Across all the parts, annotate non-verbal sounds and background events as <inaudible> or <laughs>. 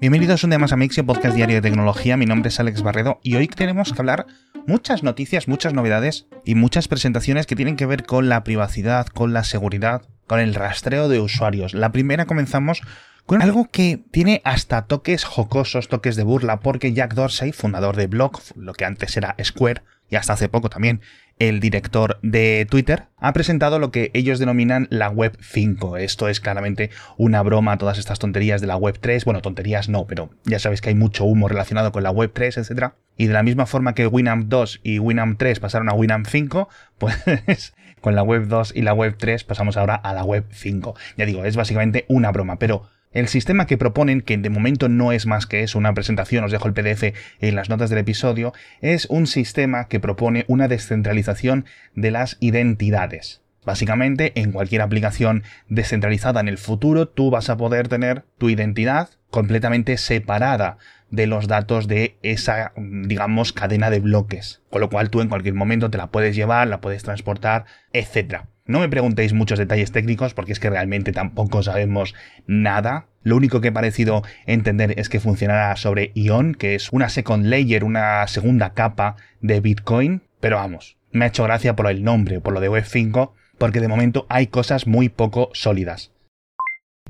Bienvenidos un día más a Mixio, podcast diario de tecnología. Mi nombre es Alex Barredo y hoy tenemos que hablar muchas noticias, muchas novedades y muchas presentaciones que tienen que ver con la privacidad, con la seguridad, con el rastreo de usuarios. La primera comenzamos con algo que tiene hasta toques jocosos, toques de burla, porque Jack Dorsey, fundador de Block, lo que antes era Square, y hasta hace poco también el director de Twitter, ha presentado lo que ellos denominan la Web 5. Esto es claramente una broma todas estas tonterías de la Web 3. Bueno, tonterías no, pero ya sabéis que hay mucho humo relacionado con la Web 3, etc. Y de la misma forma que Winamp 2 y Winamp 3 pasaron a Winamp 5, <laughs> pues con la Web 2 y la Web 3 pasamos ahora a la Web 5. Ya digo, es básicamente una broma, pero el sistema que proponen, que de momento no es más que eso, una presentación, os dejo el PDF en las notas del episodio, es un sistema que propone una descentralización de las identidades. Básicamente, en cualquier aplicación descentralizada en el futuro, tú vas a poder tener tu identidad completamente separada de los datos de esa, digamos, cadena de bloques. Con lo cual tú en cualquier momento te la puedes llevar, la puedes transportar, etc. No me preguntéis muchos detalles técnicos porque es que realmente tampoco sabemos nada. Lo único que he parecido entender es que funcionará sobre Ion, que es una second layer, una segunda capa de Bitcoin. Pero vamos, me ha hecho gracia por el nombre, por lo de Web5, porque de momento hay cosas muy poco sólidas.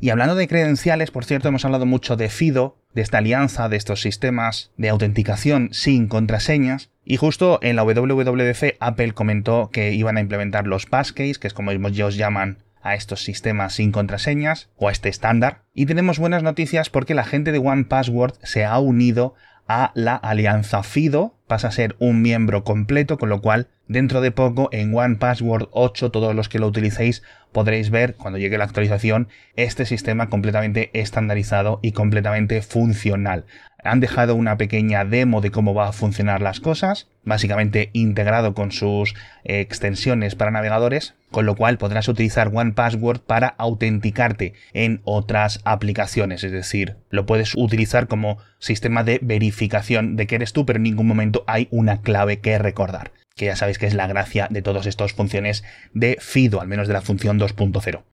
Y hablando de credenciales, por cierto, hemos hablado mucho de FIDO, de esta alianza, de estos sistemas de autenticación sin contraseñas, y justo en la WWDC Apple comentó que iban a implementar los passkeys, que es como ellos llaman a estos sistemas sin contraseñas, o a este estándar. Y tenemos buenas noticias porque la gente de One Password se ha unido a la alianza FIDO, pasa a ser un miembro completo, con lo cual dentro de poco en One Password 8 todos los que lo utilicéis podréis ver cuando llegue la actualización este sistema completamente estandarizado y completamente funcional. Han dejado una pequeña demo de cómo va a funcionar las cosas, básicamente integrado con sus eh, extensiones para navegadores, con lo cual podrás utilizar One Password para autenticarte en otras aplicaciones, es decir, lo puedes utilizar como sistema de verificación de que eres tú, pero en ningún momento hay una clave que recordar que ya sabéis que es la gracia de todas estas funciones de FIDO, al menos de la función 2.0.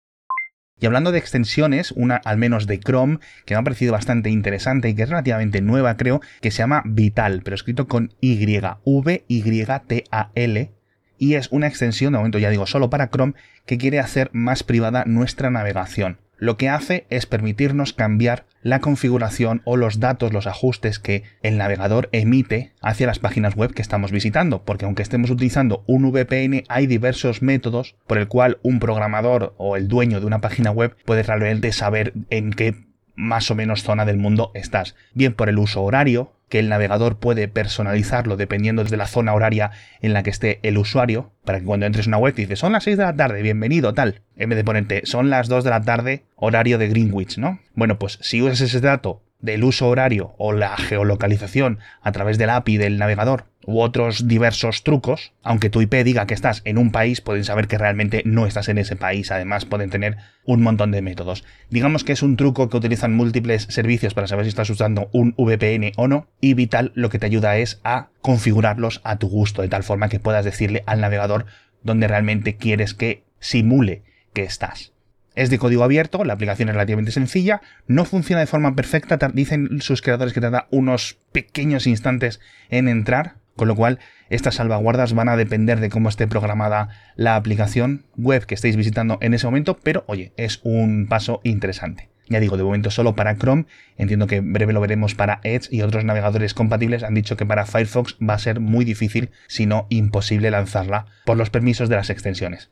Y hablando de extensiones, una al menos de Chrome, que me ha parecido bastante interesante y que es relativamente nueva, creo, que se llama Vital, pero escrito con Y, V-Y-T-A-L, y es una extensión, de momento ya digo, solo para Chrome, que quiere hacer más privada nuestra navegación lo que hace es permitirnos cambiar la configuración o los datos, los ajustes que el navegador emite hacia las páginas web que estamos visitando, porque aunque estemos utilizando un VPN hay diversos métodos por el cual un programador o el dueño de una página web puede realmente saber en qué más o menos zona del mundo estás, bien por el uso horario, que el navegador puede personalizarlo dependiendo de la zona horaria en la que esté el usuario, para que cuando entres en una web dices son las 6 de la tarde, bienvenido, tal, en vez de ponerte son las 2 de la tarde, horario de Greenwich, ¿no? Bueno, pues si usas ese dato del uso horario o la geolocalización a través del API del navegador u otros diversos trucos, aunque tu IP diga que estás en un país, pueden saber que realmente no estás en ese país. Además, pueden tener un montón de métodos. Digamos que es un truco que utilizan múltiples servicios para saber si estás usando un VPN o no. Y Vital lo que te ayuda es a configurarlos a tu gusto, de tal forma que puedas decirle al navegador dónde realmente quieres que simule que estás. Es de código abierto, la aplicación es relativamente sencilla, no funciona de forma perfecta, dicen sus creadores que tarda unos pequeños instantes en entrar, con lo cual estas salvaguardas van a depender de cómo esté programada la aplicación web que estéis visitando en ese momento, pero oye, es un paso interesante. Ya digo, de momento solo para Chrome, entiendo que en breve lo veremos para Edge y otros navegadores compatibles han dicho que para Firefox va a ser muy difícil, si no imposible lanzarla por los permisos de las extensiones.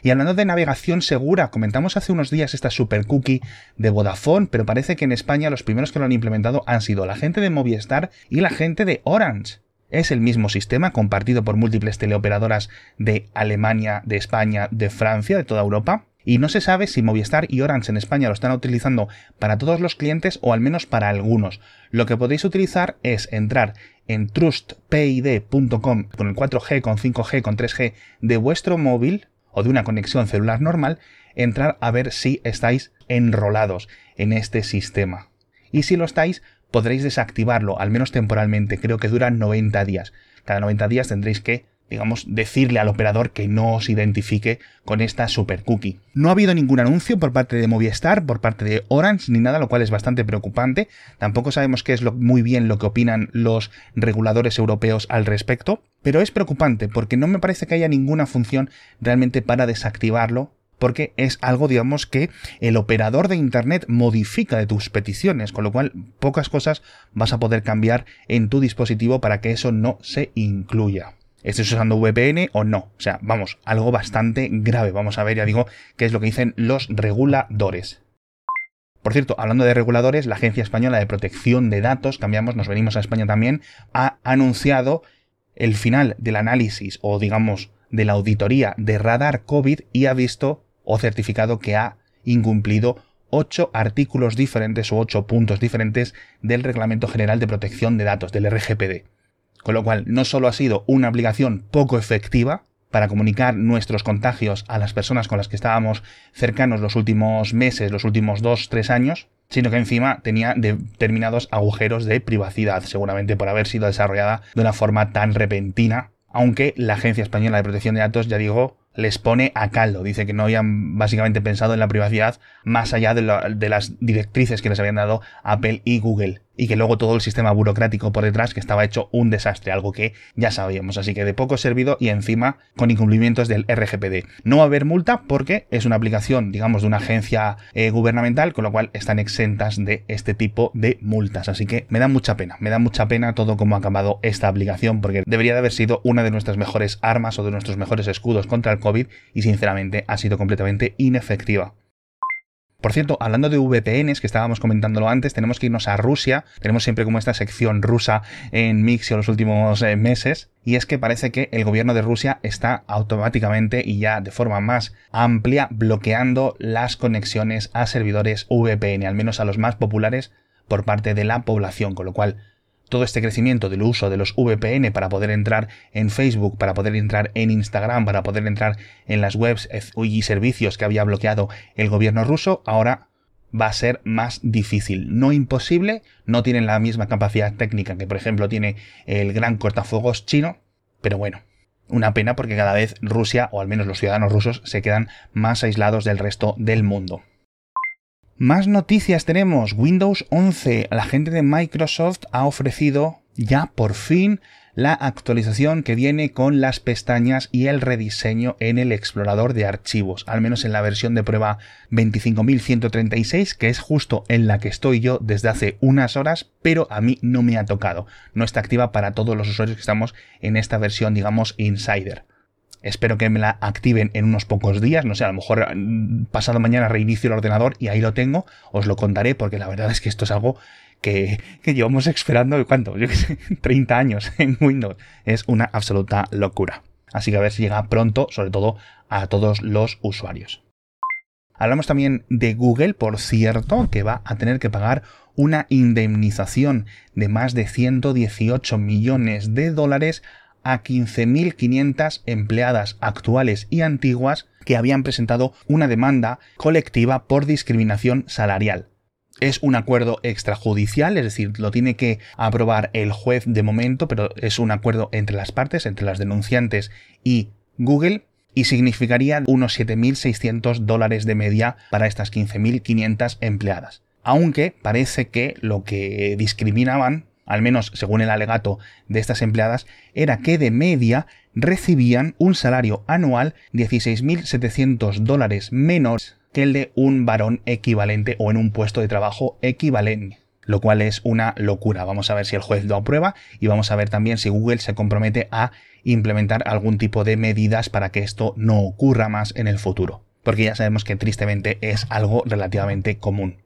Y hablando de navegación segura, comentamos hace unos días esta super cookie de Vodafone, pero parece que en España los primeros que lo han implementado han sido la gente de Movistar y la gente de Orange. Es el mismo sistema compartido por múltiples teleoperadoras de Alemania, de España, de Francia, de toda Europa. Y no se sabe si Movistar y Orange en España lo están utilizando para todos los clientes o al menos para algunos. Lo que podéis utilizar es entrar en trustpid.com con el 4G, con 5G, con 3G de vuestro móvil o de una conexión celular normal, entrar a ver si estáis enrolados en este sistema. Y si lo estáis, podréis desactivarlo, al menos temporalmente, creo que duran 90 días. Cada 90 días tendréis que digamos, decirle al operador que no se identifique con esta super cookie. No ha habido ningún anuncio por parte de Movistar, por parte de Orange, ni nada, lo cual es bastante preocupante. Tampoco sabemos qué es muy bien lo que opinan los reguladores europeos al respecto, pero es preocupante porque no me parece que haya ninguna función realmente para desactivarlo porque es algo, digamos, que el operador de Internet modifica de tus peticiones, con lo cual pocas cosas vas a poder cambiar en tu dispositivo para que eso no se incluya estés usando VPN o no. O sea, vamos, algo bastante grave. Vamos a ver, ya digo, qué es lo que dicen los reguladores. Por cierto, hablando de reguladores, la Agencia Española de Protección de Datos, cambiamos, nos venimos a España también, ha anunciado el final del análisis o digamos de la auditoría de radar COVID y ha visto o certificado que ha incumplido ocho artículos diferentes o ocho puntos diferentes del Reglamento General de Protección de Datos, del RGPD. Con lo cual, no solo ha sido una aplicación poco efectiva para comunicar nuestros contagios a las personas con las que estábamos cercanos los últimos meses, los últimos dos, tres años, sino que encima tenía determinados agujeros de privacidad, seguramente por haber sido desarrollada de una forma tan repentina, aunque la Agencia Española de Protección de Datos, ya digo, les pone a caldo. Dice que no habían básicamente pensado en la privacidad más allá de, las directrices que les habían dado Apple y Google y que luego todo el sistema burocrático por detrás que estaba hecho un desastre, algo que ya sabíamos, así que de poco servido y encima con incumplimientos del RGPD. No va a haber multa porque es una aplicación, digamos, de una agencia eh, gubernamental, con lo cual están exentas de este tipo de multas, así que me da mucha pena, me da mucha pena todo como ha acabado esta aplicación porque debería de haber sido una de nuestras mejores armas o de nuestros mejores escudos contra el COVID y sinceramente ha sido completamente inefectiva. Por cierto, hablando de VPNs, que estábamos comentándolo antes, tenemos que irnos a Rusia. Tenemos siempre como esta sección rusa en Mixio los últimos eh, meses. Y es que parece que el gobierno de Rusia está automáticamente y ya de forma más amplia bloqueando las conexiones a servidores VPN, al menos a los más populares por parte de la población, con lo cual todo este crecimiento del uso de los VPN para poder entrar en Facebook, para poder entrar en Instagram, para poder entrar en las webs y servicios que había bloqueado el gobierno ruso, ahora va a ser más difícil. No imposible, no tienen la misma capacidad técnica que por ejemplo tiene el gran cortafuegos chino, pero bueno, una pena porque cada vez Rusia, o al menos los ciudadanos rusos, se quedan más aislados del resto del mundo. Más noticias tenemos. Windows 11. La gente de Microsoft ha ofrecido ya por fin la actualización que viene con las pestañas y el rediseño en el explorador de archivos, al menos en la versión de prueba 25136, que es justo en la que estoy yo desde hace unas horas, pero a mí no me ha tocado. No está activa para todos los usuarios que estamos en esta versión, digamos, insider. Espero que me la activen en unos pocos días. No sé, a lo mejor mm, pasado mañana reinicio el ordenador y ahí lo tengo. Os lo contaré porque la verdad es que esto es algo que, llevamos esperando, ¿cuánto? Yo qué sé, <laughs> 30 años en Windows. Es una absoluta locura. Así que a ver si llega pronto, sobre todo a todos los usuarios. Hablamos también de Google, por cierto, que va a tener que pagar una indemnización de más de 118 millones de dólares a 15.500 empleadas actuales y antiguas que habían presentado una demanda colectiva por discriminación salarial. Es un acuerdo extrajudicial, es decir, lo tiene que aprobar el juez de momento, pero es un acuerdo entre las partes, entre las denunciantes y Google, y significaría unos 7.600 dólares de media para estas 15.500 empleadas. Aunque parece que lo que discriminaban al menos según el alegato de estas empleadas, era que de media recibían un salario anual 16.700 dólares menos que el de un varón equivalente o en un puesto de trabajo equivalente. Lo cual es una locura. Vamos a ver si el juez lo aprueba y vamos a ver también si Google se compromete a implementar algún tipo de medidas para que esto no ocurra más en el futuro. Porque ya sabemos que tristemente es algo relativamente común.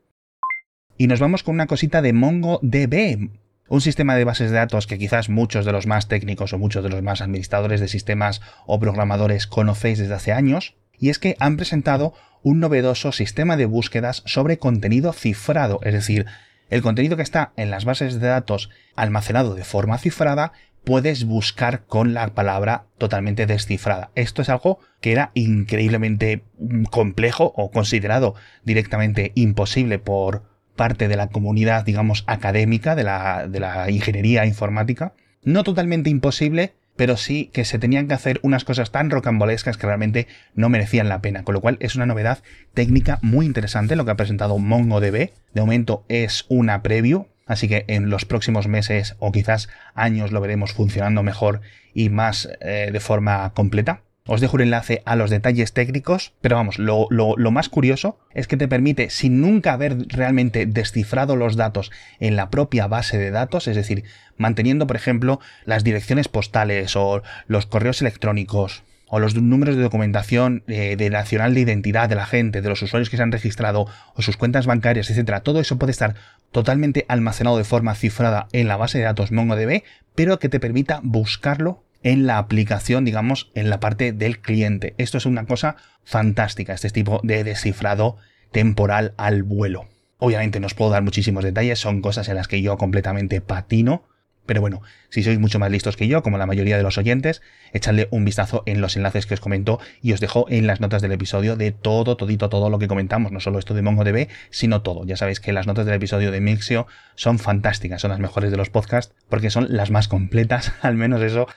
Y nos vamos con una cosita de MongoDB. Un sistema de bases de datos que quizás muchos de los más técnicos o muchos de los más administradores de sistemas o programadores conocéis desde hace años, y es que han presentado un novedoso sistema de búsquedas sobre contenido cifrado, es decir, el contenido que está en las bases de datos almacenado de forma cifrada puedes buscar con la palabra totalmente descifrada. Esto es algo que era increíblemente complejo o considerado directamente imposible por parte de la comunidad, digamos, académica de la, de la ingeniería informática. No totalmente imposible, pero sí que se tenían que hacer unas cosas tan rocambolescas que realmente no merecían la pena, con lo cual es una novedad técnica muy interesante lo que ha presentado MongoDB. De momento es una preview, así que en los próximos meses o quizás años lo veremos funcionando mejor y más eh, de forma completa. Os dejo un enlace a los detalles técnicos, pero vamos, lo, más curioso es que te permite, sin nunca haber realmente descifrado los datos en la propia base de datos, es decir, manteniendo, por ejemplo, las direcciones postales o los correos electrónicos o los números de documentación eh, de nacional de identidad de la gente, de los usuarios que se han registrado o sus cuentas bancarias, etcétera, todo eso puede estar totalmente almacenado de forma cifrada en la base de datos MongoDB, pero que te permita buscarlo en la aplicación, digamos, en la parte del cliente. Esto es una cosa fantástica, este tipo de descifrado temporal al vuelo. Obviamente no os puedo dar muchísimos detalles, son cosas en las que yo completamente patino, pero bueno, si sois mucho más listos que yo, como la mayoría de los oyentes, echadle un vistazo en los enlaces que os comento y os dejo en las notas del episodio de todo, todito, todo lo que comentamos, no solo esto de MongoDB, sino todo. Ya sabéis que las notas del episodio de Mixio son fantásticas, son las mejores de los podcasts, porque son las más completas, <laughs> al menos eso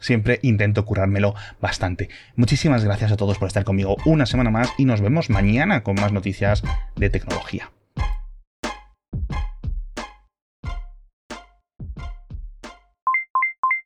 siempre intento currármelo bastante. Muchísimas gracias a todos por estar conmigo una semana más y nos vemos mañana con más noticias de tecnología.